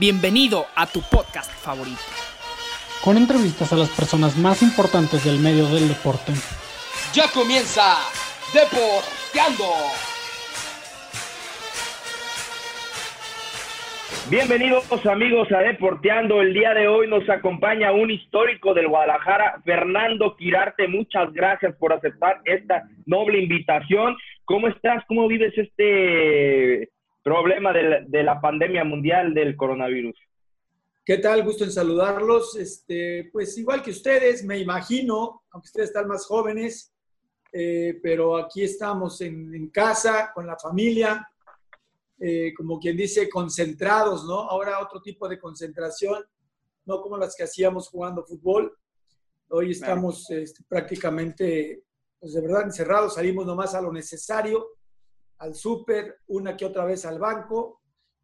Bienvenido a tu podcast favorito. Con entrevistas a las personas más importantes del medio del deporte. Ya comienza Deporteando. Bienvenidos amigos a Deporteando. El día de hoy nos acompaña un histórico del Guadalajara, Fernando Quirarte. Muchas gracias por aceptar esta noble invitación. ¿Cómo estás? ¿Cómo vives este problema de la, pandemia mundial del coronavirus. ¿Qué tal? Gusto en saludarlos. Este, pues igual que ustedes, me imagino, aunque ustedes están más jóvenes, eh, pero aquí estamos en, casa, con la familia, eh, como quien dice, concentrados, ¿no? Ahora otro tipo de concentración, no como las que hacíamos jugando fútbol. Hoy estamos este, prácticamente, pues de verdad, encerrados, salimos nomás a lo necesario al súper, una que otra vez al banco,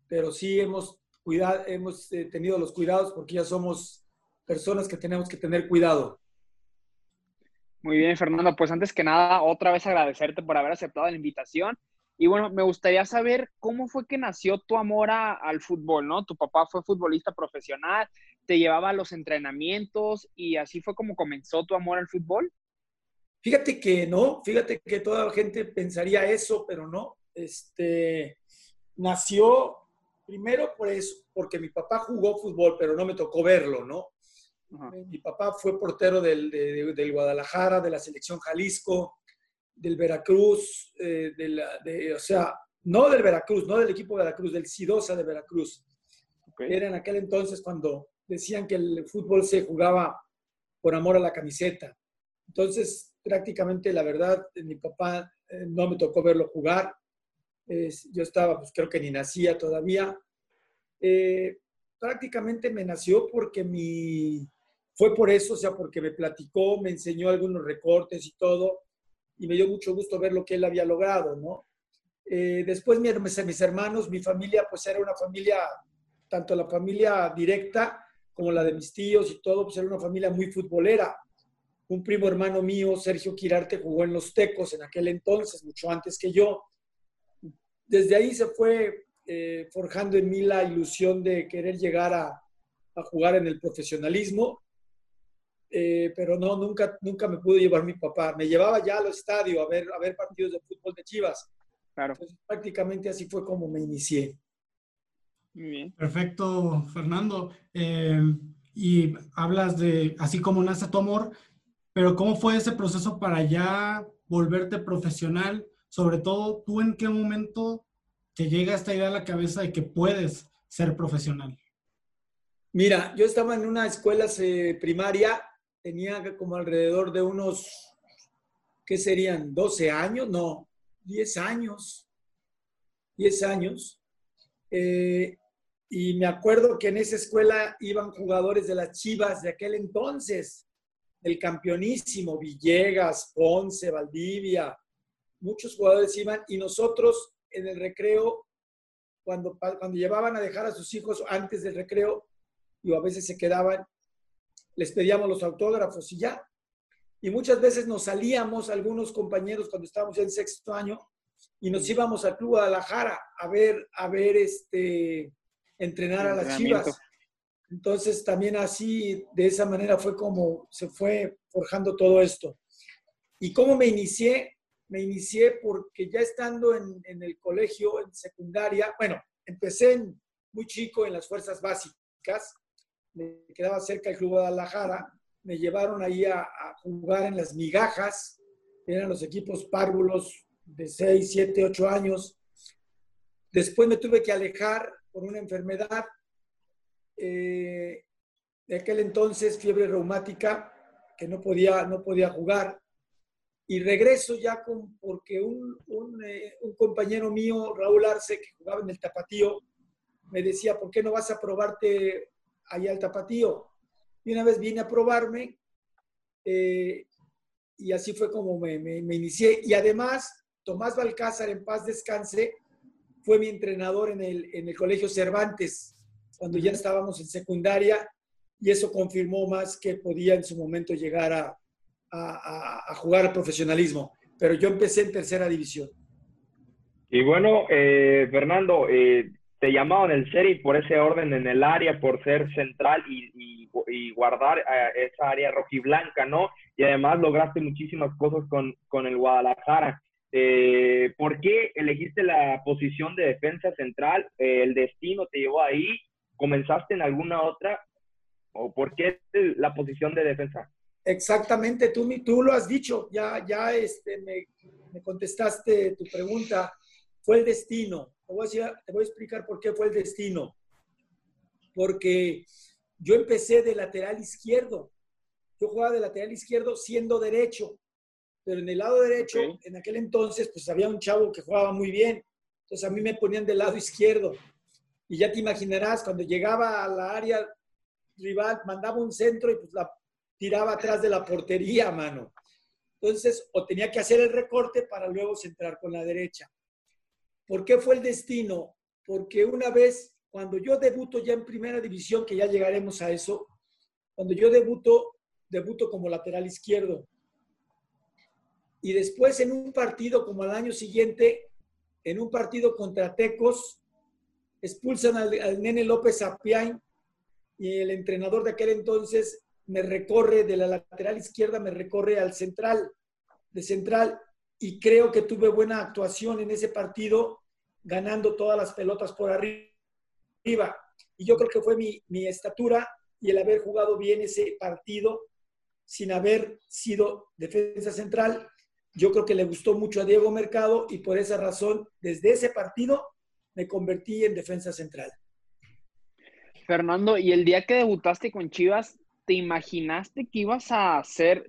pero sí hemos, cuidado, hemos eh, tenido los cuidados porque ya somos personas que tenemos que tener cuidado. Muy bien, Fernando. Pues antes que nada, otra vez agradecerte por haber aceptado la invitación. Y bueno, me gustaría saber cómo fue que nació tu amor al fútbol, ¿no? Tu papá fue futbolista profesional, te llevaba a los entrenamientos y así fue como comenzó tu amor al fútbol. Fíjate que no, fíjate que toda la gente pensaría eso, pero no. Este, nació primero por eso, porque mi papá jugó fútbol, pero no me tocó verlo, ¿no? Mi papá fue portero del, del, Guadalajara, de la selección Jalisco, del Veracruz, eh, de o sea, no del Veracruz, no del equipo Veracruz, del Sidosa de Veracruz. Era en aquel entonces cuando decían que el fútbol se jugaba por amor a la camiseta. Entonces, prácticamente, la verdad, mi papá eh, no me tocó verlo jugar. yo estaba, pues creo que ni nacía todavía. Eh, prácticamente me nació porque mi, fue por eso, o sea, porque me platicó, me enseñó algunos recortes y todo, y me dio mucho gusto ver lo que él había logrado, ¿no? Eh, después mis hermanos, mi familia, pues era una familia, tanto la familia directa como la de mis tíos y todo, pues era una familia muy futbolera un primo hermano mío, Sergio Quirarte, jugó en los Tecos en aquel entonces, mucho antes que yo. Desde ahí se fue eh, forjando en mí la ilusión de querer llegar a, jugar en el profesionalismo, eh, pero no, nunca, nunca me pudo llevar mi papá. Me llevaba ya al estadio a ver, a ver partidos de fútbol de Chivas. Claro. prácticamente así fue como me inicié. Muy bien. Perfecto, Fernando. Eh, y hablas de, así como nace tu amor, pero ¿cómo fue ese proceso para ya volverte profesional? Sobre todo, ¿tú en qué momento te llega esta idea a la cabeza de que puedes ser profesional? Mira, yo estaba en una escuela primaria, tenía como alrededor de unos, ¿qué serían? ¿12 años? No, 10 años. 10 años. Eh, y me acuerdo que en esa escuela iban jugadores de las Chivas de aquel entonces el campeonísimo, Villegas, Ponce, Valdivia, muchos jugadores iban y nosotros en el recreo, cuando, cuando llevaban a dejar a sus hijos antes del recreo, y a veces se quedaban, les pedíamos los autógrafos y ya. Y muchas veces nos salíamos, algunos compañeros, cuando estábamos en sexto año, y nos íbamos al Club Guadalajara a ver, a ver este, entrenar a las chivas. Entonces también así, de esa manera fue como se fue forjando todo esto. ¿Y cómo me inicié? Me inicié porque ya estando en, el colegio, en secundaria, bueno, empecé muy chico en las fuerzas básicas, me quedaba cerca del Club Guadalajara, me llevaron ahí a, a jugar en las migajas, eran los equipos párvulos de 6, 7, 8 años. Después me tuve que alejar por una enfermedad eh, de aquel entonces fiebre reumática, que no podía, no podía jugar. Y regreso ya con, porque un, eh, un, compañero mío, Raúl Arce, que jugaba en el Tapatío, me decía, ¿por qué no vas a probarte allá al tapatío? Y una vez vine a probarme eh, y así fue como me, me, inicié. Y además, Tomás Balcázar, en paz descanse, fue mi entrenador en el, en el Colegio Cervantes, cuando ya estábamos en secundaria, y eso confirmó más que podía en su momento llegar a, a, a jugar al profesionalismo. Pero yo empecé en tercera división. Y bueno, eh, Fernando, eh, te llamaban el Serie por ese orden en el área, por ser central y, y, guardar eh, esa área rojiblanca, ¿no? Y además lograste muchísimas cosas con, con el Guadalajara. Eh, ¿Por qué elegiste la posición de defensa central? Eh, ¿El destino te llevó ahí? ¿Comenzaste en alguna otra? ¿O por qué la posición de defensa? Exactamente, tú, tú lo has dicho, ya, ya este, me, me contestaste tu pregunta. Fue el destino te voy, a explicar por qué fue el destino. Porque yo empecé de lateral izquierdo. Yo jugaba de lateral izquierdo siendo derecho. Pero en el lado derecho, en aquel entonces, pues había un chavo que jugaba muy bien. Entonces a mí me ponían del lado izquierdo. Y ya te imaginarás, cuando llegaba a la área rival, mandaba un centro y pues tiraba atrás de la portería, mano. Entonces, o tenía que hacer el recorte para luego centrar con la derecha. ¿Por qué fue el destino? Porque una vez, cuando yo debuto ya en primera división, que ya llegaremos a eso, cuando yo debuto, debuto como lateral izquierdo. Y después en un partido como al año siguiente, en un partido contra Tecos, expulsan al, nene López Apiain y el entrenador de aquel entonces me recorre de la lateral izquierda, me recorre al central, de central, y creo que tuve buena actuación en ese partido, ganando todas las pelotas por arriba. Y yo creo que fue mi, mi estatura y el haber jugado bien ese partido sin haber sido defensa central. Yo creo que le gustó mucho a Diego Mercado y por esa razón, desde ese partido, me convertí en defensa central. Fernando, y el día que debutaste con Chivas, ¿te imaginaste que ibas a ser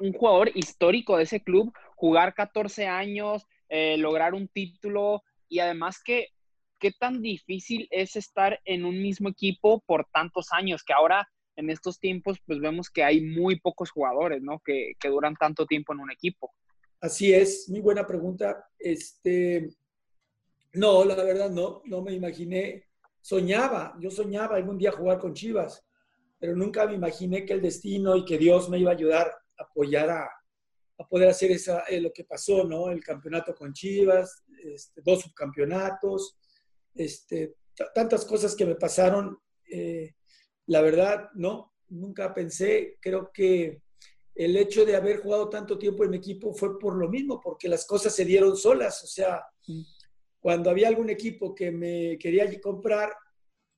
un jugador histórico de ese club? jugar 14 años, eh, lograr un título y además que qué tan difícil es estar en un mismo equipo por tantos años, que ahora en estos tiempos pues vemos que hay muy pocos jugadores, ¿no? Que, que duran tanto tiempo en un equipo. Así es, muy buena pregunta. Este, no, la verdad no, no me imaginé. Soñaba, yo soñaba algún día jugar con Chivas, pero nunca me imaginé que el destino y que Dios me iba a ayudar a apoyar a, poder hacer esa, eh, lo que pasó, ¿no? El campeonato con Chivas, este, dos subcampeonatos, este, tantas cosas que me pasaron. Eh, la verdad, no, nunca pensé, creo que el hecho de haber jugado tanto tiempo en mi equipo fue por lo mismo, porque las cosas se dieron solas. O sea, cuando había algún equipo que me quería comprar,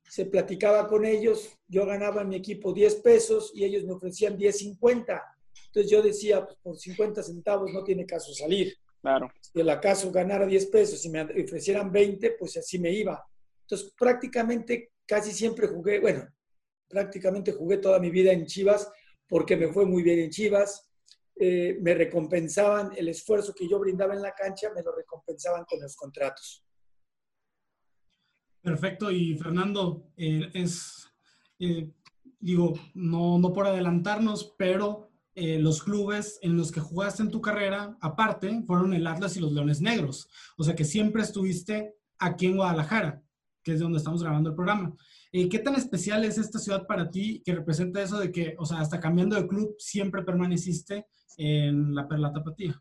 se platicaba con ellos, yo ganaba en mi equipo 10 pesos y ellos me ofrecían 10.50 entonces yo decía, pues por 50 centavos no tiene caso salir. Claro. Si el acaso ganara 10 pesos y me ofrecieran 20, pues así me iba. Entonces prácticamente casi siempre jugué, bueno, prácticamente jugué toda mi vida en Chivas porque me fue muy bien en Chivas. Eh, me recompensaban el esfuerzo que yo brindaba en la cancha, me lo recompensaban con los contratos. Perfecto. Y Fernando, eh, es, eh, digo, no, no por adelantarnos, pero los clubes en los que jugaste en tu carrera, aparte, fueron el Atlas y los Leones Negros. O sea que siempre estuviste aquí en Guadalajara, que es donde estamos grabando el programa. Eh, ¿Qué tan especial es esta ciudad para ti que representa eso de que, o sea, hasta cambiando de club, siempre permaneciste en la Perla Tapatía?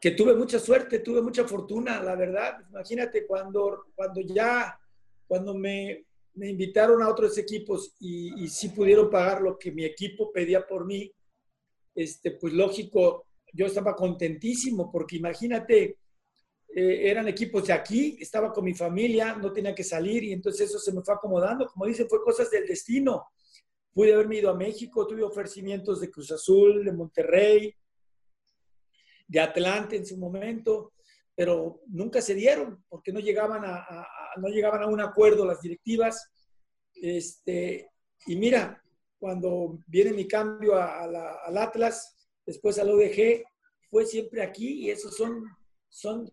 Que tuve mucha suerte, tuve mucha fortuna, la verdad. Imagínate cuando, cuando ya, cuando me, me invitaron a otros equipos y, y sí pudieron pagar lo que mi equipo pedía por mí, este, pues lógico, yo estaba contentísimo porque imagínate, eh, eran equipos de aquí, estaba con mi familia, no tenía que salir y entonces eso se me fue acomodando. Como dicen, fue cosas del destino. Pude haberme ido a México, tuve ofrecimientos de Cruz Azul, de Monterrey, de Atlante en su momento, pero nunca se dieron porque no llegaban a, no llegaban a un acuerdo las directivas. Este, y mira, cuando viene mi cambio al Atlas, después al ODG, fue siempre aquí y eso son, son,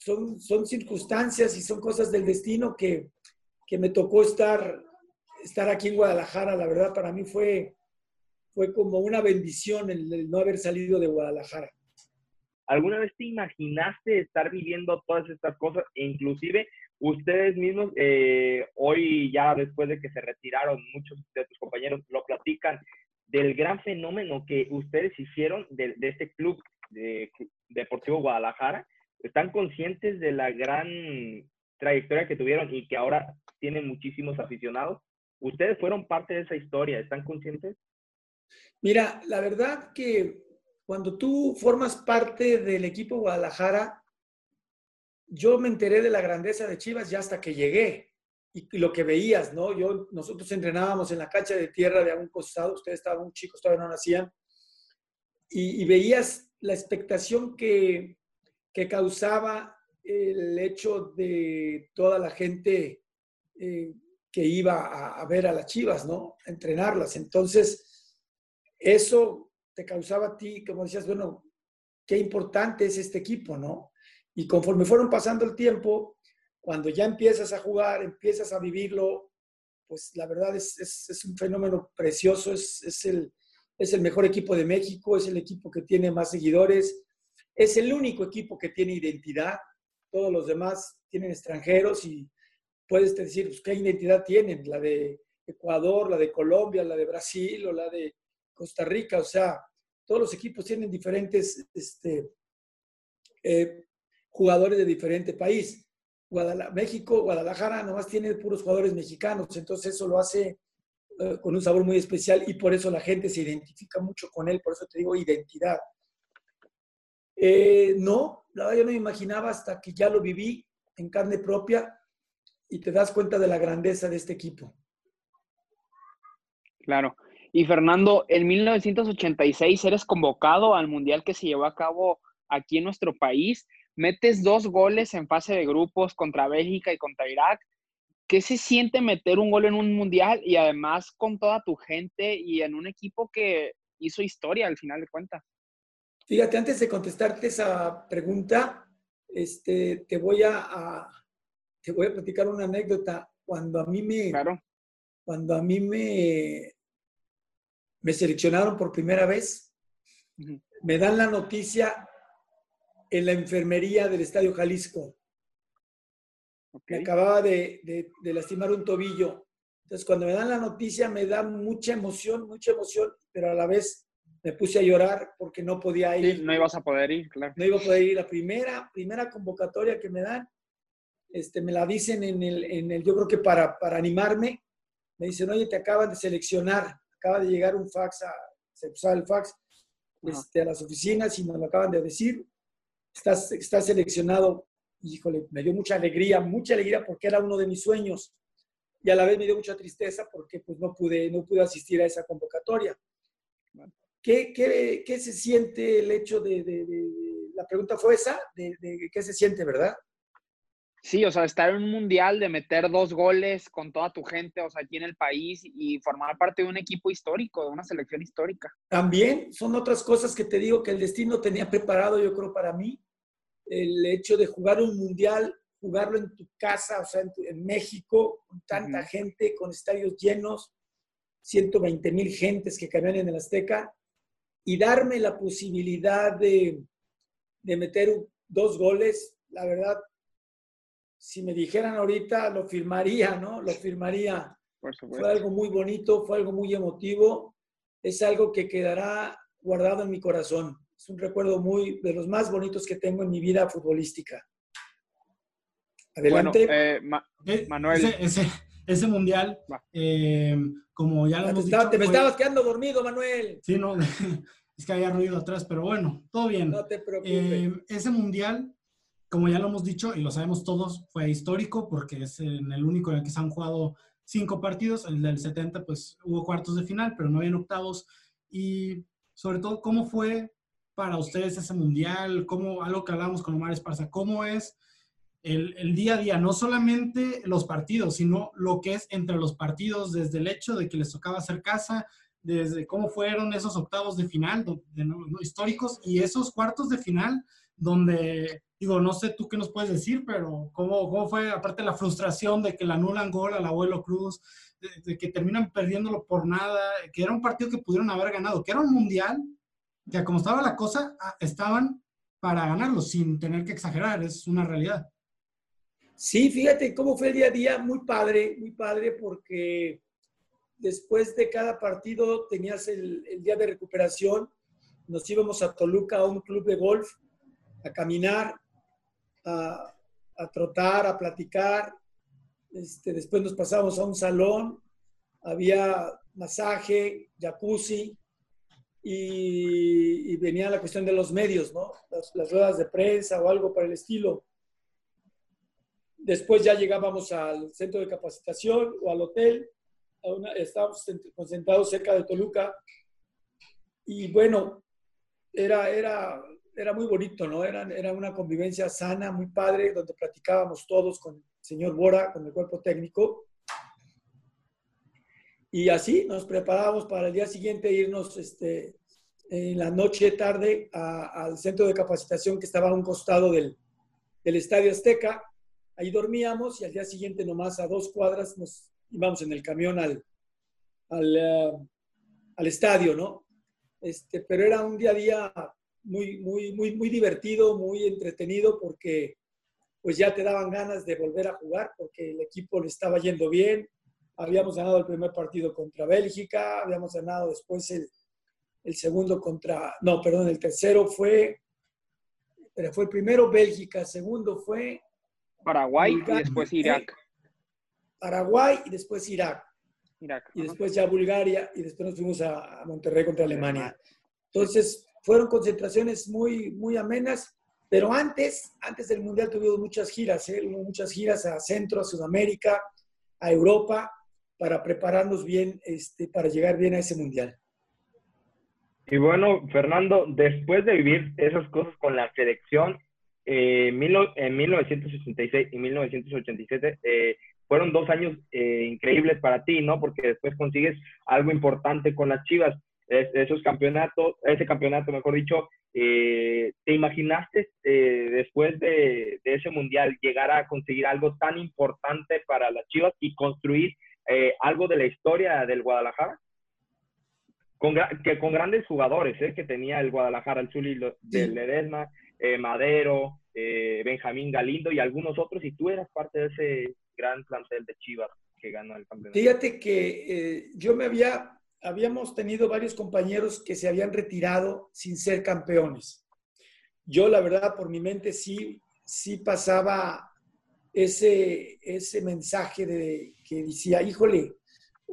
son, son circunstancias y son cosas del destino que, que me tocó estar, estar aquí en Guadalajara. La verdad, para mí fue, fue como una bendición el, no haber salido de Guadalajara. ¿Alguna vez te imaginaste estar viviendo todas estas cosas? Inclusive ustedes mismos, eh, hoy ya después de que se retiraron, muchos de tus compañeros lo platican, del gran fenómeno que ustedes hicieron de, este club de, Deportivo Guadalajara. ¿Están conscientes de la gran trayectoria que tuvieron y que ahora tienen muchísimos aficionados? ¿Ustedes fueron parte de esa historia? ¿Están conscientes? Mira, la verdad que cuando tú formas parte del equipo Guadalajara, yo me enteré de la grandeza de Chivas ya hasta que llegué y, lo que veías, ¿no? Yo, nosotros entrenábamos en la cancha de tierra de algún costado, ustedes estaban chicos, todavía no nacían, y, veías la expectación que, que, causaba el hecho de toda la gente eh, que iba a, ver a las Chivas, ¿no? Entrenarlas. Entonces, eso te causaba a ti, como decías, bueno, qué importante es este equipo, ¿no? Y conforme fueron pasando el tiempo, cuando ya empiezas a jugar, empiezas a vivirlo, pues la verdad es, es, un fenómeno precioso, es, es, el, es el mejor equipo de México, es el equipo que tiene más seguidores, es el único equipo que tiene identidad, todos los demás tienen extranjeros y puedes decir, pues, ¿qué identidad tienen? La de Ecuador, la de Colombia, la de Brasil o la de Costa Rica, o sea, todos los equipos tienen diferentes este, eh, jugadores de diferente país. México, Guadalajara, nomás tiene puros jugadores mexicanos, entonces eso lo hace eh, con un sabor muy especial y por eso la gente se identifica mucho con él, por eso te digo identidad. Eh, no, la verdad yo no me imaginaba hasta que ya lo viví en carne propia y te das cuenta de la grandeza de este equipo. Claro. Y Fernando, en 1986 eres convocado al Mundial que se llevó a cabo aquí en nuestro país metes dos goles en fase de grupos contra Bélgica y contra Irak. ¿Qué se siente meter un gol en un mundial y además con toda tu gente y en un equipo que hizo historia al final de cuentas? Fíjate, antes de contestarte esa pregunta, este, te, voy a, te voy a platicar una anécdota. Cuando a mí me, cuando a mí me, me seleccionaron por primera vez, me dan la noticia en la enfermería del Estadio Jalisco. Me acababa de, lastimar un tobillo. Entonces, cuando me dan la noticia, me da mucha emoción, mucha emoción, pero a la vez me puse a llorar porque no podía ir. Sí, no ibas a poder ir, claro. No iba a poder ir. La primera, primera convocatoria que me dan, este, me la dicen en el, en el yo creo que para, para animarme, me dicen, oye, te acaban de seleccionar, acaba de llegar un fax, a, se usaba el fax este, a las oficinas y nos lo acaban de decir, estás, seleccionado. Híjole, me dio mucha alegría, mucha alegría porque era uno de mis sueños. Y a la vez me dio mucha tristeza porque pues, no, pude, no pude asistir a esa convocatoria. ¿Qué, qué, qué se siente el hecho de, de, la pregunta fue esa, de, de, qué se siente, verdad? Sí, o sea, estar en un mundial, de meter dos goles con toda tu gente, o sea, aquí en el país y formar parte de un equipo histórico, de una selección histórica. También son otras cosas que te digo que el destino tenía preparado, yo creo, para mí. El hecho de jugar un mundial, jugarlo en tu casa, o sea, en, México, con tanta gente, con estadios llenos, 120 mil gentes que cabían en el Azteca, y darme la posibilidad de, de meter dos goles, la verdad, si me dijeran ahorita, lo firmaría, ¿no? Lo firmaría. Fue algo muy bonito, fue algo muy emotivo, es algo que quedará guardado en mi corazón. Es un recuerdo muy de los más bonitos que tengo en mi vida futbolística. Adelante. Eh, eh, Manuel. Ese, mundial, eh, como ya lo hemos dicho, Te me estabas quedando dormido, Manuel. Sí, no, es que había ruido atrás, pero bueno, todo bien. No te preocupes. ese mundial como ya lo hemos dicho y lo sabemos todos, fue histórico porque es en el único en el que se han jugado cinco partidos. El del 70, pues hubo cuartos de final, pero no habían octavos. Y sobre todo, ¿cómo fue para ustedes ese mundial? ¿Cómo, algo que hablamos con Omar Esparza, cómo es el, día a día? No solamente los partidos, sino lo que es entre los partidos, desde el hecho de que les tocaba hacer casa, desde cómo fueron esos octavos de final históricos y esos cuartos de final donde Digo, no sé tú qué nos puedes decir, pero ¿cómo, cómo fue, aparte la frustración de que le anulan gol al abuelo Cruz, de, que terminan perdiéndolo por nada, que era un partido que pudieron haber ganado, que era un mundial, que como estaba la cosa, ah, estaban para ganarlo sin tener que exagerar, es una realidad. Sí, fíjate cómo fue el día a día, muy padre, muy padre, porque después de cada partido tenías el, día de recuperación, nos íbamos a Toluca a un club de golf, a caminar, a, trotar, a platicar. Este, después nos pasábamos a un salón, había masaje, jacuzzi, y, venía la cuestión de los medios, ¿no? Las, las, ruedas de prensa o algo para el estilo. Después ya llegábamos al centro de capacitación o al hotel estábamos concentrados cerca de Toluca y bueno, era, era, era muy bonito, ¿no? Era, era una convivencia sana, muy padre, donde platicábamos todos con el señor Bora, con el cuerpo técnico. Y así nos preparábamos para el día siguiente irnos este, en la noche, tarde, al centro de capacitación que estaba a un costado del, del Estadio Azteca. Ahí dormíamos y al día siguiente, nomás a dos cuadras, nos íbamos en el camión al, al, eh, al estadio, ¿no? Este, pero era un día a día muy, muy, muy, muy divertido, muy entretenido, porque pues ya te daban ganas de volver a jugar, porque el equipo le estaba yendo bien. Habíamos ganado el primer partido contra Bélgica, habíamos ganado después el, el segundo contra, no, perdón, el tercero fue, pero fue el primero Bélgica, segundo fue Paraguay y después Irak. Paraguay y después Irak. Y después ya Bulgaria y después nos fuimos a, Monterrey contra Alemania. Entonces, fueron concentraciones muy, muy amenas, pero antes, antes del Mundial tuvimos muchas giras, ¿eh? muchas giras a Centro, a Sudamérica, a Europa, para prepararnos bien, este, para llegar bien a ese Mundial. Y bueno, Fernando, después de vivir esas cosas con la selección, eh, en 1966 y 1987, eh, fueron dos años eh, increíbles para ti, ¿no? Porque después consigues algo importante con las Chivas. esos campeonatos, ese campeonato, mejor dicho, eh, ¿te imaginaste eh, después de, ese mundial llegar a conseguir algo tan importante para las Chivas y construir algo de la historia del Guadalajara? Con, que con grandes jugadores que tenía el Guadalajara, el Zuli del Ledesma, Madero, Benjamín Galindo y algunos otros, y tú eras parte de ese gran plantel de Chivas que ganó el campeonato. Fíjate que eh, yo me había, habíamos tenido varios compañeros que se habían retirado sin ser campeones. Yo, la verdad, por mi mente sí, sí pasaba ese, ese mensaje de que decía, híjole,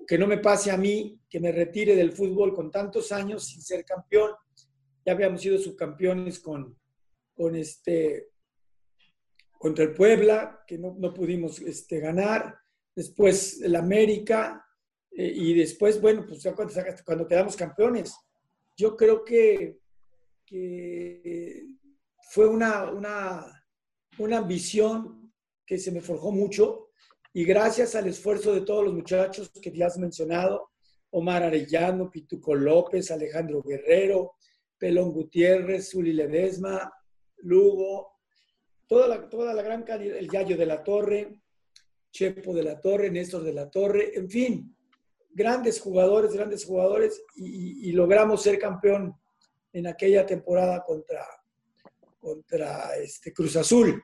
que no me pase a mí, que me retire del fútbol con tantos años sin ser campeón. Ya habíamos sido subcampeones con, con este, contra el Puebla, que no, no pudimos este, ganar, después el América, eh, y después, bueno, pues ya cuando, cuando, quedamos campeones. Yo creo que, que fue una, una, una ambición que se me forjó mucho y gracias al esfuerzo de todos los muchachos que ya has mencionado, Omar Arellano, Pituco López, Alejandro Guerrero, Pelón Gutiérrez, Zuli Ledesma, Lugo, toda la, toda la gran calidad, el Yayo de la Torre, Chepo de la Torre, Néstor de la Torre, en fin, grandes jugadores, grandes jugadores, y, logramos ser campeón en aquella temporada contra, contra este Cruz Azul.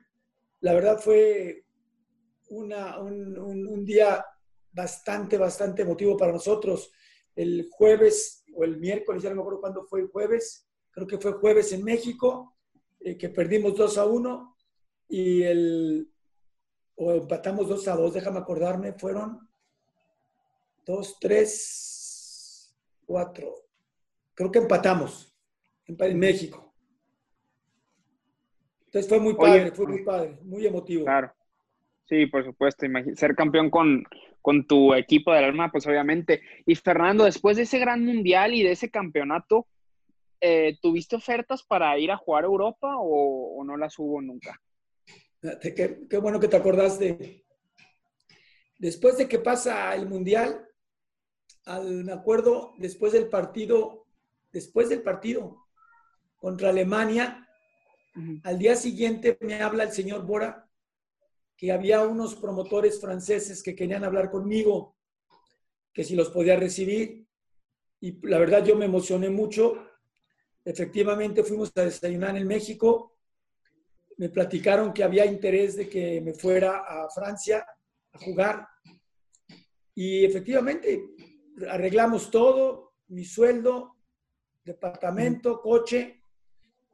La verdad fue una, un, un, día bastante, bastante emotivo para nosotros. El jueves o el miércoles, ya no me acuerdo cuándo fue el jueves, creo que fue jueves en México, eh, que perdimos 2 a 1 y el, o empatamos 2 a 2, déjame acordarme, fueron 2, 3, 4. Creo que empatamos en, México. Entonces fue muy padre, fue muy padre, muy emotivo. Claro. Sí, por supuesto. Ser campeón con, con tu equipo del alma, pues obviamente. Y Fernando, después de ese gran mundial y de ese campeonato, eh, ¿tuviste ofertas para ir a jugar a Europa o, o no las hubo nunca? Qué, bueno que te acordaste. Después de que pasa el Mundial, al, me acuerdo, después del partido, después del partido contra Alemania, Al día siguiente me habla el señor Bora que había unos promotores franceses que querían hablar conmigo, que si los podía recibir. Y la verdad yo me emocioné mucho. Efectivamente fuimos a desayunar en México. Me platicaron que había interés de que me fuera a Francia a jugar. Y efectivamente arreglamos todo, mi sueldo, departamento, coche,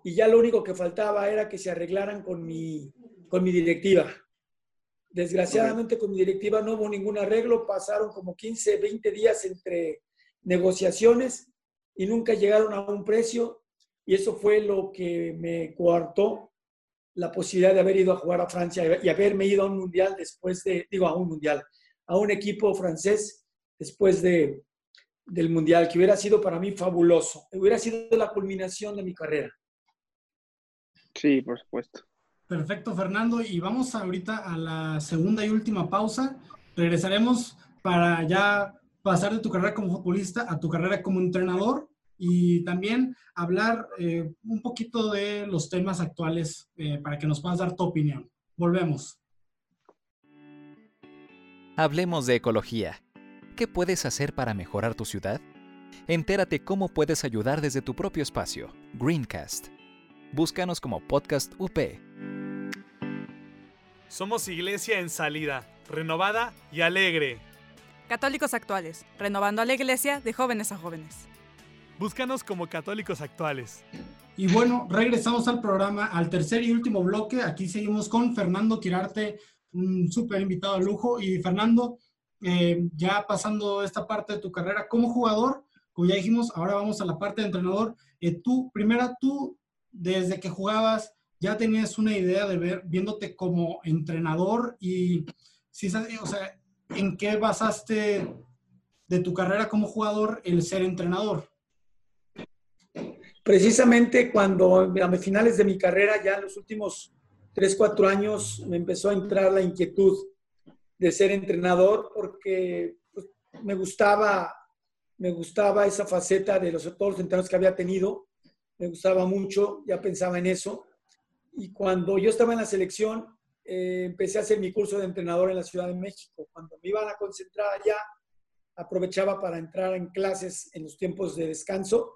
y ya lo único que faltaba era que se arreglaran con mi, con mi directiva. Desgraciadamente con mi directiva no hubo ningún arreglo, pasaron como 15, 20 días entre negociaciones y nunca llegaron a un precio y eso fue lo que me coartó la posibilidad de haber ido a jugar a Francia y haberme ido a un mundial después de, digo, a un mundial, a un equipo francés después de, del mundial, que hubiera sido para mí fabuloso, hubiera sido la culminación de mi carrera. Sí, por supuesto. Perfecto, Fernando. Y vamos ahorita a la segunda y última pausa. Regresaremos para ya pasar de tu carrera como futbolista a tu carrera como entrenador y también hablar eh, un poquito de los temas actuales eh, para que nos puedas dar tu opinión. Volvemos. Hablemos de ecología. ¿Qué puedes hacer para mejorar tu ciudad? Entérate cómo puedes ayudar desde tu propio espacio. Greencast. Búscanos como Podcast UP. Somos iglesia en salida, renovada y alegre. Católicos actuales, renovando a la iglesia de jóvenes a jóvenes. Búscanos como católicos actuales. Y bueno, regresamos al programa, al tercer y último bloque. Aquí seguimos con Fernando Quirarte, un súper invitado de lujo. Y Fernando, eh, ya pasando esta parte de tu carrera como jugador, como ya dijimos, ahora vamos a la parte de entrenador. Eh, tú, primera, tú, desde que jugabas, ya tenías una idea de ver, viéndote como entrenador y, si, o sea, ¿en qué basaste de tu carrera como jugador el ser entrenador? Precisamente cuando a finales de mi carrera, ya en los últimos 3, 4 años, me empezó a entrar la inquietud de ser entrenador porque pues, me gustaba me gustaba esa faceta de los, todos entrenadores que había tenido, me gustaba mucho, ya pensaba en eso. Y cuando yo estaba en la selección, eh, empecé a hacer mi curso de entrenador en la Ciudad de México. Cuando me iban a concentrar allá, aprovechaba para entrar en clases en los tiempos de descanso.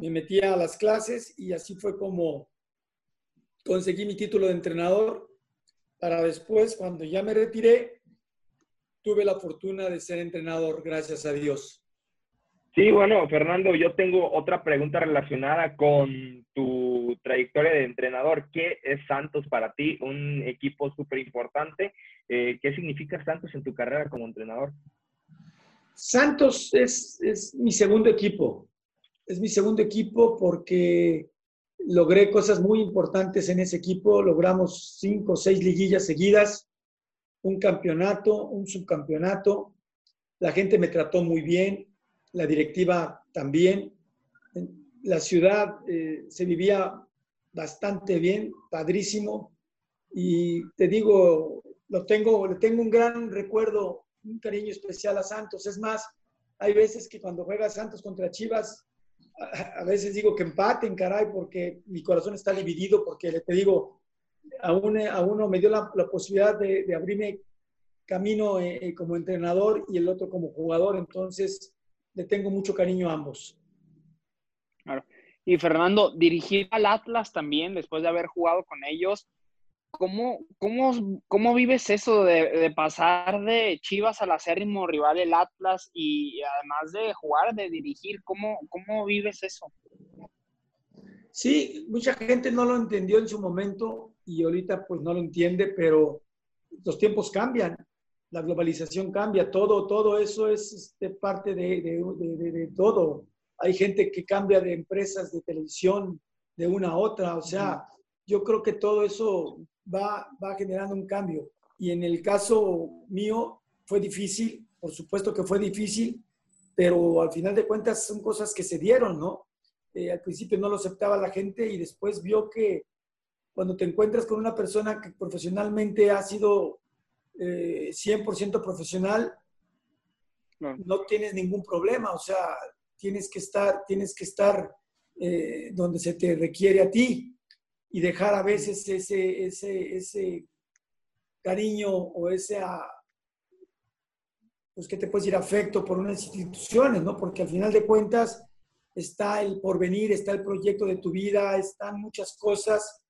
Me metía a las clases y así fue como conseguí mi título de entrenador para después, cuando ya me retiré, tuve la fortuna de ser entrenador, gracias a Dios. Sí, bueno, Fernando, yo tengo otra pregunta relacionada con tu trayectoria de entrenador. ¿Qué es Santos para ti? Un equipo súper importante. Eh, ¿Qué significa Santos en tu carrera como entrenador? Santos es, es mi segundo equipo. Es mi segundo equipo porque logré cosas muy importantes en ese equipo. Logramos cinco o seis liguillas seguidas, un campeonato, un subcampeonato. La gente me trató muy bien la directiva también. La ciudad eh, se vivía bastante bien, padrísimo. Y te digo, lo tengo, le tengo un gran recuerdo, un cariño especial a Santos. Es más, hay veces que cuando juega Santos contra Chivas, a, veces digo que empaten, caray, porque mi corazón está dividido, porque te digo, a, uno me dio la, posibilidad de, abrirme camino eh, como entrenador y el otro como jugador. Entonces, le tengo mucho cariño a ambos. Claro. Y Fernando, dirigir al Atlas también, después de haber jugado con ellos, ¿cómo, cómo, cómo vives eso de, pasar de Chivas al acérrimo rival del Atlas y además de jugar, de dirigir? ¿Cómo, cómo vives eso? Sí, mucha gente no lo entendió en su momento y ahorita pues no lo entiende, pero los tiempos cambian la globalización cambia, todo, todo eso es este, parte de, de, de, todo. Hay gente que cambia de empresas de televisión de una a otra, o sea, yo creo que todo eso va, va generando un cambio. Y en el caso mío fue difícil, por supuesto que fue difícil, pero al final de cuentas son cosas que se dieron, ¿no? Eh, al principio no lo aceptaba la gente y después vio que cuando te encuentras con una persona que profesionalmente ha sido 100% eh, profesional, no. tienes ningún problema, o sea, tienes que estar, tienes que estar eh, donde se te requiere a ti. Y dejar a veces ese, ese, ese cariño o ese, pues, ¿qué te puedes decir? Afecto por unas instituciones, ¿no? Porque al final de cuentas está el porvenir, está el proyecto de tu vida, están muchas cosas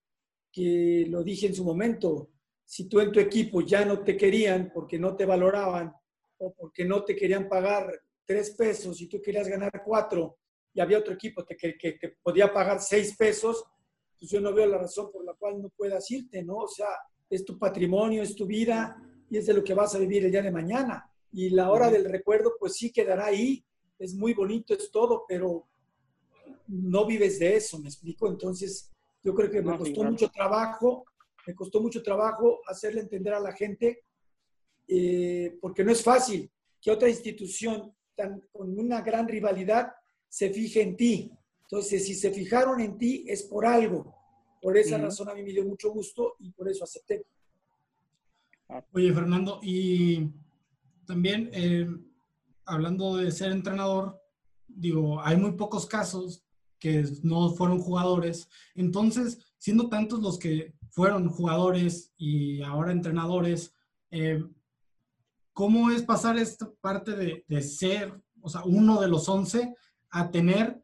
que lo dije en su momento. Si tú en tu equipo ya no te querían porque no te valoraban o porque no te querían pagar tres pesos y tú querías ganar cuatro y había otro equipo que, que, que podía pagar seis pesos, pues yo no veo la razón por la cual no puedas irte, ¿no? O sea, es tu patrimonio, es tu vida y es de lo que vas a vivir el día de mañana. Y la hora del recuerdo, pues sí quedará ahí. Es muy bonito, es todo, pero no vives de eso, ¿me explico? Entonces, yo creo que me costó mucho trabajo, me costó mucho trabajo hacerle entender a la gente, eh, porque no es fácil que otra institución tan, con una gran rivalidad se fije en ti. Entonces, si se fijaron en ti, es por algo. Por esa razón a mí me dio mucho gusto y por eso acepté. Oye, Fernando, y también eh, hablando de ser entrenador, digo, hay muy pocos casos que no fueron jugadores. Entonces, siendo tantos los que fueron jugadores y ahora entrenadores, eh, ¿cómo es pasar esta parte de, de, ser, o sea, uno de los 11 a tener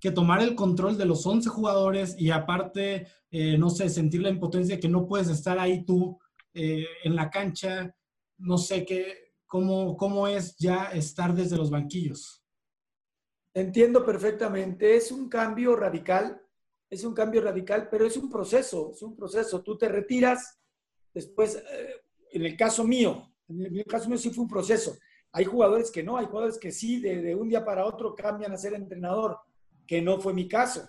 que tomar el control de los 11 jugadores y aparte, eh, no sé, sentir la impotencia que no puedes estar ahí tú eh, en la cancha, no sé qué, cómo, cómo es ya estar desde los banquillos. Entiendo perfectamente, es un cambio radical, es un cambio radical, pero es un proceso, es un proceso. Tú te retiras, después, eh, en el caso mío, en el caso mío sí fue un proceso. Hay jugadores que no, hay jugadores que sí, de, de un día para otro cambian a ser entrenador que no fue mi caso.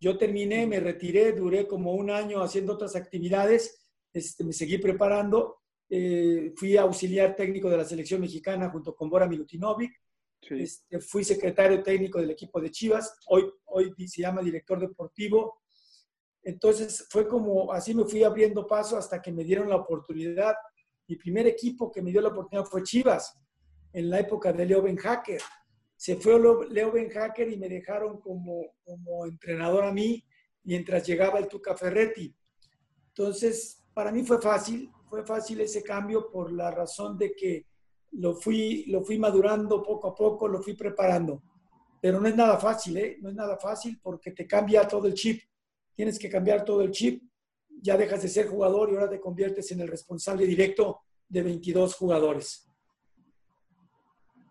Yo terminé, me retiré, duré como un año haciendo otras actividades, este, me seguí preparando, eh, fui auxiliar técnico de la selección mexicana junto con Bora Milutinovic, este, fui secretario técnico del equipo de Chivas, hoy, hoy se llama director deportivo. Entonces fue como, así me fui abriendo paso hasta que me dieron la oportunidad. Mi primer equipo que me dio la oportunidad fue Chivas, en la época de Leo Ben Hacker se fue Leo Ben Hacker y me dejaron como, como entrenador a mí mientras llegaba el Tuca Ferretti. Entonces, para mí fue fácil, fue fácil ese cambio por la razón de que lo fui, lo fui madurando poco a poco, lo fui preparando. Pero no es nada fácil, ¿eh? No es nada fácil porque te cambia todo el chip. Tienes que cambiar todo el chip. Ya dejas de ser jugador y ahora te conviertes en el responsable directo de 22 jugadores.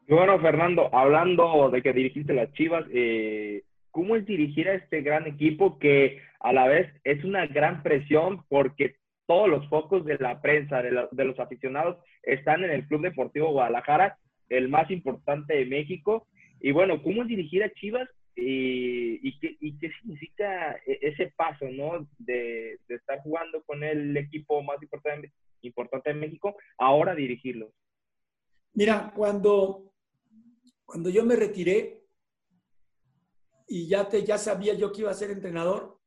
Y bueno, Fernando, hablando de que dirigiste las Chivas, eh, ¿cómo es dirigir a este gran equipo que a la vez es una gran presión porque todos los focos de la prensa, de, los aficionados, están en el Club Deportivo Guadalajara, el más importante de México? Y bueno, ¿cómo es dirigir a Chivas y, qué, significa e, ese paso, ¿no? De, estar jugando con el equipo más importante, importante de México, ahora dirigirlos. Mira, cuando cuando yo me retiré y ya, te, ya sabía yo que iba a ser entrenador,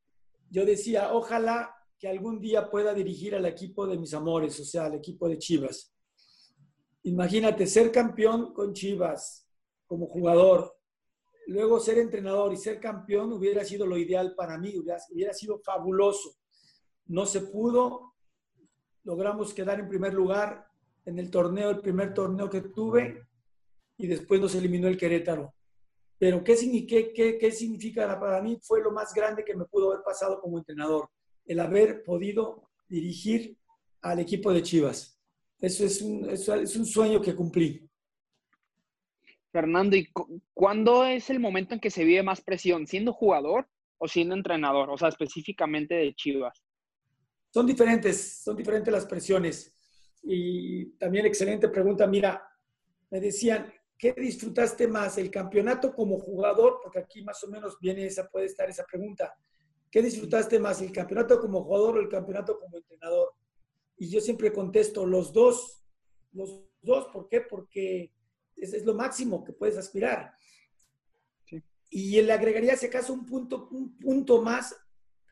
yo decía, ojalá que algún día pueda dirigir al equipo de mis amores, o sea, al equipo de Chivas. Imagínate ser campeón con Chivas como jugador, luego ser entrenador y ser campeón hubiera sido lo ideal para mí, hubiera, hubiera sido fabuloso. No se pudo, logramos quedar en primer lugar en el torneo, el primer torneo que tuve, y después nos eliminó el Querétaro. Pero ¿qué, qué, qué, significa para mí? Fue lo más grande que me pudo haber pasado como entrenador, el haber podido dirigir al equipo de Chivas. Eso es un, eso es un sueño que cumplí. Fernando, ¿y cuándo es el momento en que se vive más presión? ¿Siendo jugador o siendo entrenador? O sea, específicamente de Chivas. Son diferentes, son diferentes las presiones. Y también excelente pregunta. Mira, me decían, ¿qué disfrutaste más? ¿El campeonato como jugador? Porque aquí más o menos viene esa, puede estar esa pregunta. ¿Qué disfrutaste más? ¿El campeonato como jugador o el campeonato como entrenador? Y yo siempre contesto, los dos. Los dos, ¿por qué? Porque es, es lo máximo que puedes aspirar. Y le agregaría, si acaso, un punto, un punto más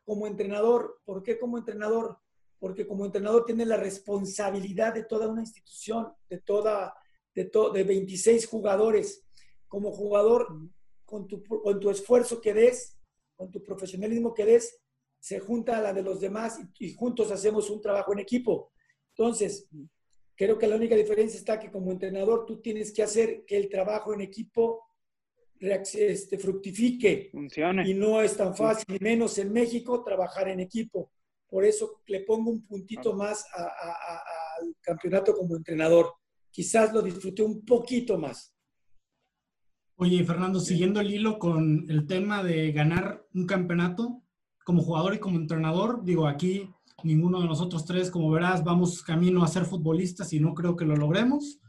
como entrenador. ¿Por qué como entrenador? Porque como entrenador tiene la responsabilidad de toda una institución, de toda de, de 26 jugadores. Como jugador, con tu, con tu esfuerzo que des, con tu profesionalismo que des, se junta a la de los demás y, juntos hacemos un trabajo en equipo. Entonces, creo que la única diferencia está que como entrenador tú tienes que hacer que el trabajo en equipo este, fructifique. Funcione. Y no es tan fácil, menos en México, trabajar en equipo. Por eso le pongo un puntito más al campeonato como entrenador. Quizás lo disfruté un poquito más. Oye, Fernando, siguiendo el hilo con el tema de ganar un campeonato como jugador y como entrenador, digo, aquí ninguno de nosotros tres, como verás, vamos camino a ser futbolistas y no creo que lo logremos.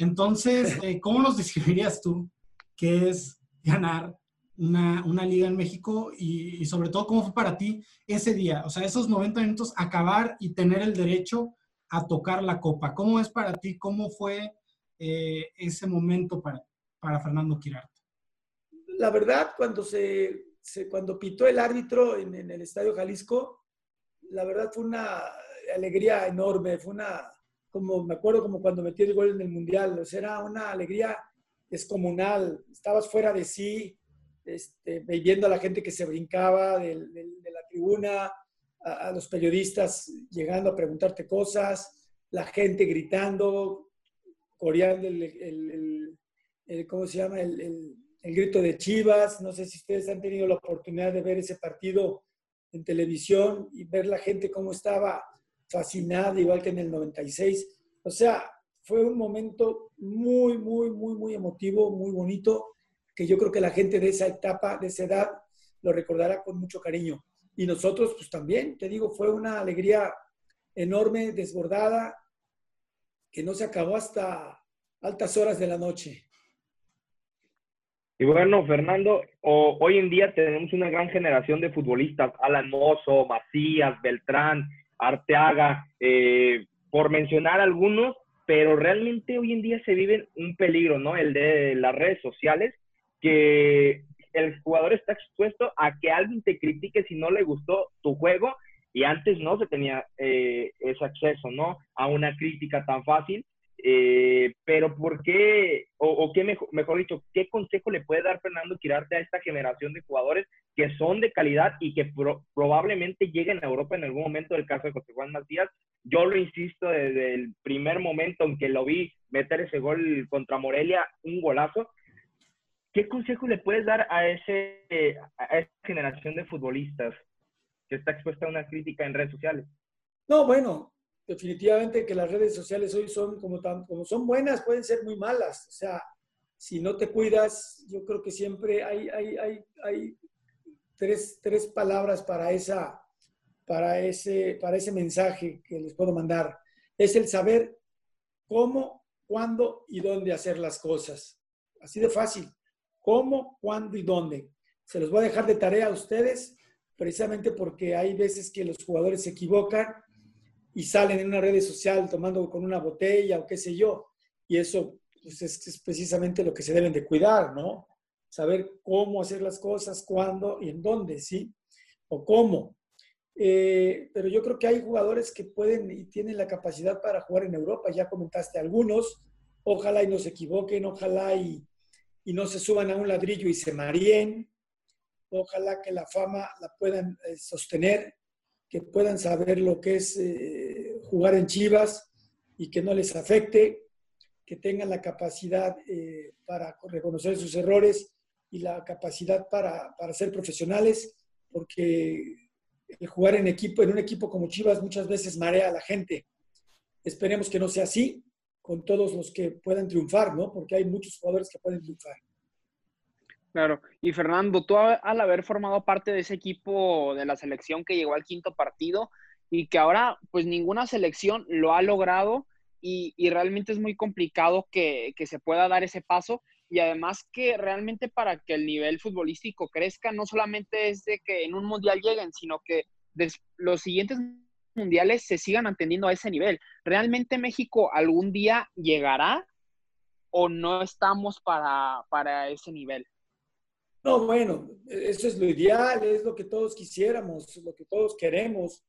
Entonces, eh, ¿cómo nos describirías tú qué es ganar una, una liga en México y, y, sobre todo cómo fue para ti ese día? O sea, esos 90 minutos, acabar y tener el derecho a tocar la copa. ¿Cómo es para ti? ¿Cómo fue eh, ese momento para, para Fernando Quirarte? La verdad, cuando, se, se cuando pitó el árbitro en, el Estadio Jalisco, la verdad fue una alegría enorme, fue una, como me acuerdo como cuando metí el gol en el Mundial, o era una alegría descomunal, estabas fuera de sí, este, viendo a la gente que se brincaba de la tribuna, a, los periodistas llegando a preguntarte cosas, la gente gritando, coreando el, el, el, el ¿cómo se llama? El, grito de Chivas. No sé si ustedes han tenido la oportunidad de ver ese partido en televisión y ver la gente cómo estaba fascinada, igual que en el 96. O sea, fue un momento muy, muy, muy, muy emotivo, muy bonito, que yo creo que la gente de esa etapa, de esa edad, lo recordará con mucho cariño. Y nosotros, pues también, te digo, fue una alegría enorme, desbordada, que no se acabó hasta altas horas de la noche. Y bueno, Fernando, o, hoy en día tenemos una gran generación de futbolistas, Alan Mozo, Macías, Beltrán, Arteaga, eh, por mencionar algunos, pero realmente hoy en día se vive un peligro, ¿no? El de las redes sociales, que el jugador está expuesto a que alguien te critique si no le gustó tu juego y antes no se tenía eh, ese acceso, ¿no? A una crítica tan fácil eh, pero ¿por qué, o, qué mejor, mejor, dicho, qué consejo le puede dar Fernando Quirarte a esta generación de jugadores que son de calidad y que pro, probablemente lleguen a Europa en algún momento, el caso de José Juan Macías? Yo lo insisto desde el primer momento en que lo vi meter ese gol contra Morelia, un golazo. ¿Qué consejo le puedes dar a, ese, a esa generación de futbolistas que está expuesta a una crítica en redes sociales? No, bueno, definitivamente que las redes sociales hoy son como, tan, como son buenas, pueden ser muy malas. O sea, si no te cuidas, yo creo que siempre hay, hay, hay, hay tres, tres, palabras para, esa, para, ese, para ese mensaje que les puedo mandar. Es el saber cómo, cuándo y dónde hacer las cosas. Así de fácil. Cómo, cuándo y dónde. Se los voy a dejar de tarea a ustedes, precisamente porque hay veces que los jugadores se equivocan y salen en una red social tomando con una botella o qué sé yo. Y eso pues, es, precisamente lo que se deben de cuidar, ¿no? Saber cómo hacer las cosas, cuándo y en dónde, ¿sí? O cómo. Eh, pero yo creo que hay jugadores que pueden y tienen la capacidad para jugar en Europa. Ya comentaste algunos. Ojalá y no se equivoquen, ojalá y, y no se suban a un ladrillo y se maríen. Ojalá que la fama la puedan eh, sostener que puedan saber lo que es eh, jugar en Chivas y que no les afecte, que tengan la capacidad eh, para reconocer sus errores y la capacidad para, para, ser profesionales, porque el jugar en equipo, en un equipo como Chivas, muchas veces marea a la gente. Esperemos que no sea así con todos los que puedan triunfar, ¿no? Porque hay muchos jugadores que pueden triunfar. Claro. Y Fernando, tú al haber formado parte de ese equipo de la selección que llegó al quinto partido y que ahora pues ninguna selección lo ha logrado y, y realmente es muy complicado que, que, se pueda dar ese paso y además que realmente para que el nivel futbolístico crezca no solamente es de que en un mundial lleguen, sino que los siguientes mundiales se sigan manteniendo a ese nivel. ¿Realmente México algún día llegará o no estamos para, para ese nivel? No, bueno, eso es lo ideal, es lo que todos quisiéramos, lo que todos queremos.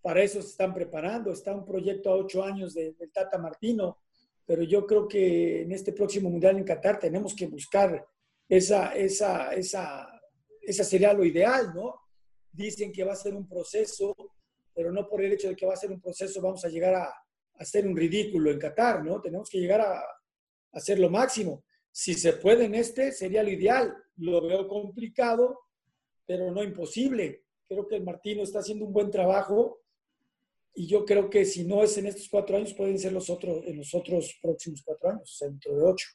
Para eso se están preparando. Está un proyecto a ocho años del de Tata Martino, pero yo creo que en este próximo Mundial en Qatar tenemos que buscar esa, esa, esa, esa sería lo ideal, ¿no? dicen que va a ser un proceso, pero no por el hecho de que va a ser un proceso vamos a llegar a, hacer un ridículo en Qatar, ¿no? Tenemos que llegar a, hacer lo máximo. Si se puede en este, sería lo ideal. Lo veo complicado, pero no imposible. Creo que el Martino está haciendo un buen trabajo y yo creo que si no es en estos cuatro años, pueden ser los otros, en los otros próximos cuatro años, dentro de ocho.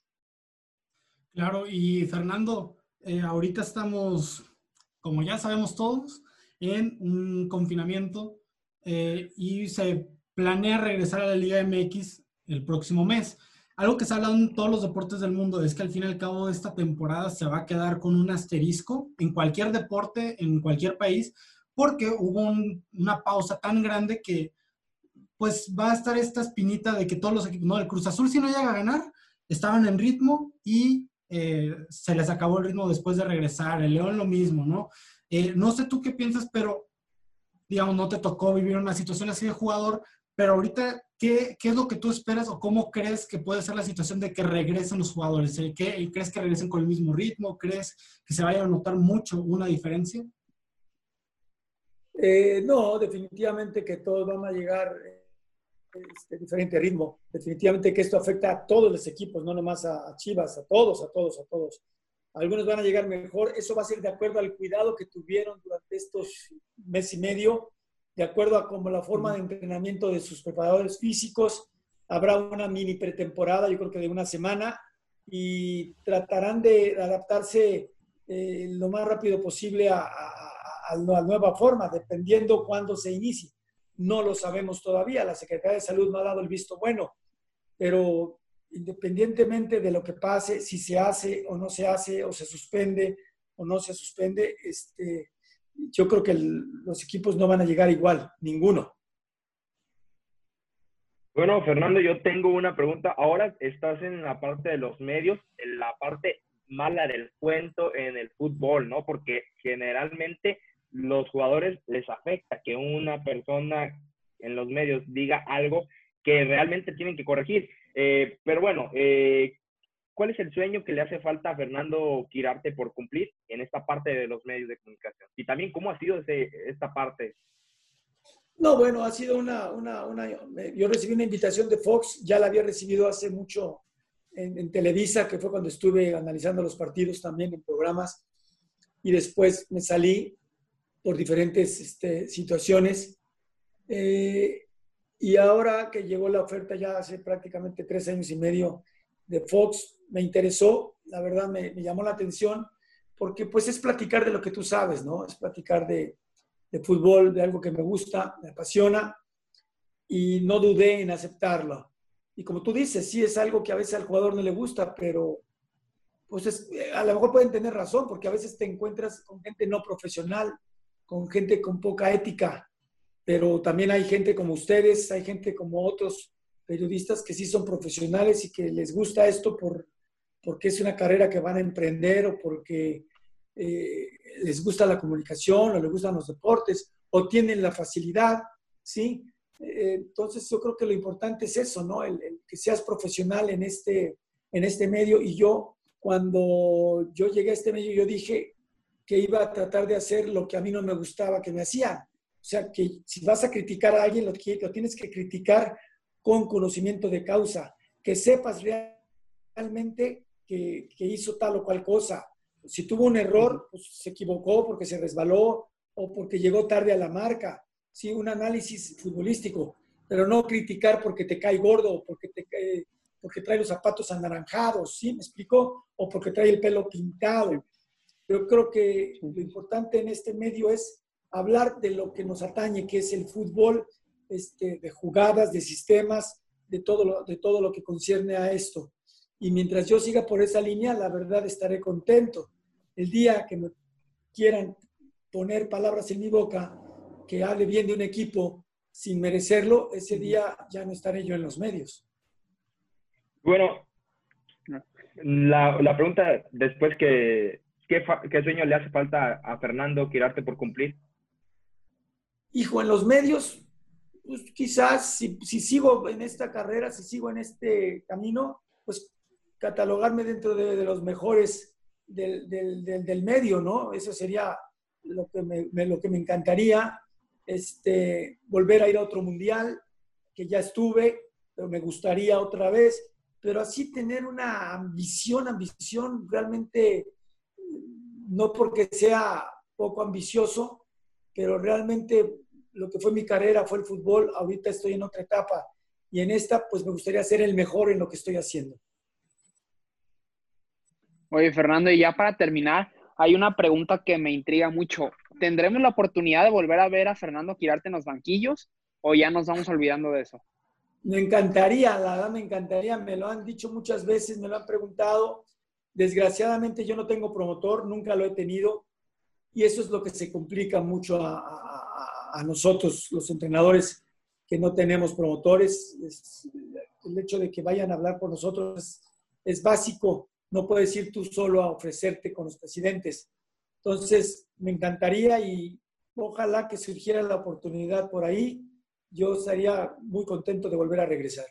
Claro, y Fernando, eh, ahorita estamos, como ya sabemos todos, en un confinamiento eh, y se planea regresar a la Liga MX el próximo mes. Algo que se ha hablado en todos los deportes del mundo es que al fin y al cabo de esta temporada se va a quedar con un asterisco en cualquier deporte, en cualquier país, porque hubo una pausa tan grande que pues va a estar esta espinita de que todos los equipos, no, el Cruz Azul si no llega a ganar, estaban en ritmo y eh, se les acabó el ritmo después de regresar, el León lo mismo, ¿no? Eh, no sé tú qué piensas, pero digamos, no te tocó vivir una situación así de jugador, pero ahorita, ¿qué, ¿qué, es lo que tú esperas o cómo crees que puede ser la situación de que regresen los jugadores? ¿Qué, ¿Crees que regresen con el mismo ritmo? ¿Crees que se vaya a notar mucho una diferencia? Eh, no, definitivamente que todos van a llegar este, diferente ritmo. Definitivamente que esto afecta a todos los equipos, no nomás a, a Chivas, a todos, a todos, a todos. Algunos van a llegar mejor. Eso va a ser de acuerdo al cuidado que tuvieron durante estos mes y medio de acuerdo a como la forma de entrenamiento de sus preparadores físicos. Habrá una mini pretemporada, yo creo que de una semana, y tratarán de adaptarse eh, lo más rápido posible a, la nueva forma, dependiendo cuándo se inicie. No lo sabemos todavía, la Secretaría de Salud no ha dado el visto bueno, pero independientemente de lo que pase, si se hace o no se hace, o se suspende o no se suspende, este, yo creo que los equipos no van a llegar igual, ninguno. Bueno, Fernando, yo tengo una pregunta. Ahora estás en la parte de los medios, en la parte mala del cuento en el fútbol, ¿no? Porque generalmente los jugadores les afecta que una persona en los medios diga algo que realmente tienen que corregir. Eh, pero bueno, eh, ¿Cuál es el sueño que le hace falta a Fernando Quirarte por cumplir en esta parte de los medios de comunicación? Y también, ¿cómo ha sido esta parte? No, bueno, ha sido una, una, una, Yo recibí una invitación de Fox, ya la había recibido hace mucho en, Televisa, que fue cuando estuve analizando los partidos también en programas, y después me salí por diferentes este, situaciones. Eh, y ahora que llegó la oferta ya hace prácticamente tres años y medio de Fox, me interesó, la verdad me, llamó la atención, porque pues es platicar de lo que tú sabes, ¿no? Es platicar de, de fútbol, de algo que me gusta, me apasiona, y no dudé en aceptarlo. Y como tú dices, sí es algo que a veces al jugador no le gusta, pero pues a lo mejor pueden tener razón, porque a veces te encuentras con gente no profesional, con gente con poca ética, pero también hay gente como ustedes, hay gente como otros periodistas que sí son profesionales y que les gusta esto por, porque es una carrera que van a emprender o porque eh, les gusta la comunicación o les gustan los deportes o tienen la facilidad, ¿sí? Eh, entonces yo creo que lo importante es eso, ¿no? El, que seas profesional en este, en este medio y yo cuando yo llegué a este medio yo dije que iba a tratar de hacer lo que a mí no me gustaba que me hacían. O sea, que si vas a criticar a alguien, lo, lo tienes que criticar con conocimiento de causa, que sepas realmente que, hizo tal o cual cosa. Si tuvo un error, pues se equivocó porque se resbaló o porque llegó tarde a la marca. Sí, un análisis futbolístico, pero no criticar porque te cae gordo, porque, te, porque trae los zapatos anaranjados, ¿sí? ¿Me explico? O porque trae el pelo pintado. Yo creo que lo importante en este medio es hablar de lo que nos atañe, que es el fútbol, este, de jugadas, de sistemas, de todo, lo, de todo lo que concierne a esto. Y mientras yo siga por esa línea, la verdad estaré contento. El día que me quieran poner palabras en mi boca, que hable bien de un equipo sin merecerlo, ese día ya no estaré yo en los medios. Bueno, la, pregunta después que, ¿qué, ¿qué, sueño le hace falta a Fernando Quirarte por cumplir? Hijo, en los medios, pues quizás si, si sigo en esta carrera, si sigo en este camino, pues catalogarme dentro de, los mejores del, del, medio, ¿no? Eso sería lo que me, lo que me encantaría, este, volver a ir a otro mundial, que ya estuve, pero me gustaría otra vez, pero así tener una ambición, ambición realmente, no porque sea poco ambicioso, pero realmente lo que fue mi carrera fue el fútbol, ahorita estoy en otra etapa y en esta pues me gustaría ser el mejor en lo que estoy haciendo. Oye, Fernando, y ya para terminar, hay una pregunta que me intriga mucho. ¿Tendremos la oportunidad de volver a ver a Fernando Quirarte en los banquillos o ya nos vamos olvidando de eso? Me encantaría, la verdad me encantaría, me lo han dicho muchas veces, me lo han preguntado. Desgraciadamente yo no tengo promotor, nunca lo he tenido y eso es lo que se complica mucho a, nosotros, los entrenadores que no tenemos promotores. el hecho de que vayan a hablar por nosotros es, es básico, no puedes ir tú solo a ofrecerte con los presidentes. Entonces, me encantaría y ojalá que surgiera la oportunidad por ahí yo estaría muy contento de volver a regresar.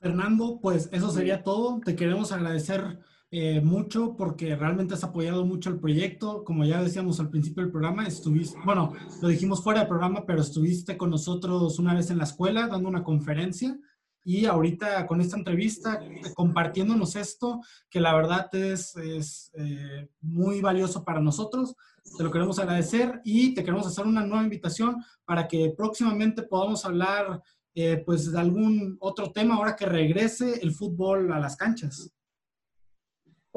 Fernando, pues eso sería todo. Te queremos agradecer eh, mucho porque realmente has apoyado mucho el proyecto. Como ya decíamos al principio del programa, estuviste, bueno, lo dijimos fuera del programa, pero estuviste con nosotros una vez en la escuela dando una conferencia y ahorita con esta entrevista compartiéndonos esto que la verdad es, es eh, muy valioso para nosotros. Te lo queremos agradecer y te queremos hacer una nueva invitación para que próximamente podamos hablar eh, pues de algún otro tema ahora que regrese el fútbol a las canchas.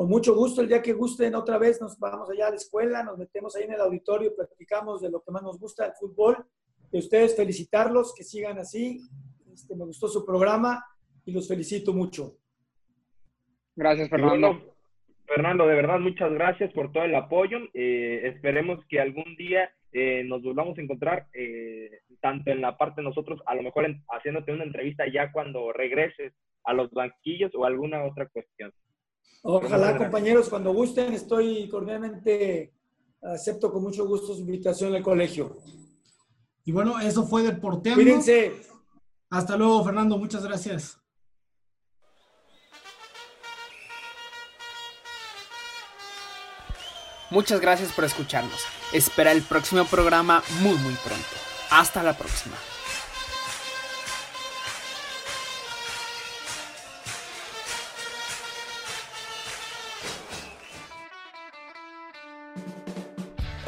Con mucho gusto, el día que gusten otra vez nos vamos allá a la escuela, nos metemos ahí en el auditorio, platicamos de lo que más nos gusta, el fútbol. De ustedes felicitarlos, que sigan así. Este, me gustó su programa y los felicito mucho. Gracias, Fernando. Fernando, de verdad, muchas gracias por todo el apoyo. Eh, esperemos que algún día eh, nos volvamos a encontrar, eh, tanto en la parte de nosotros, a lo mejor haciéndote una entrevista ya cuando regreses a los banquillos o alguna otra cuestión. Ojalá, compañeros, cuando gusten, estoy cordialmente, acepto con mucho gusto su invitación al colegio. Y bueno, eso fue Deporteando. Cuídense. Hasta luego, Fernando, muchas gracias. Muchas gracias por escucharnos. Espera el próximo programa muy muy pronto. Hasta la próxima.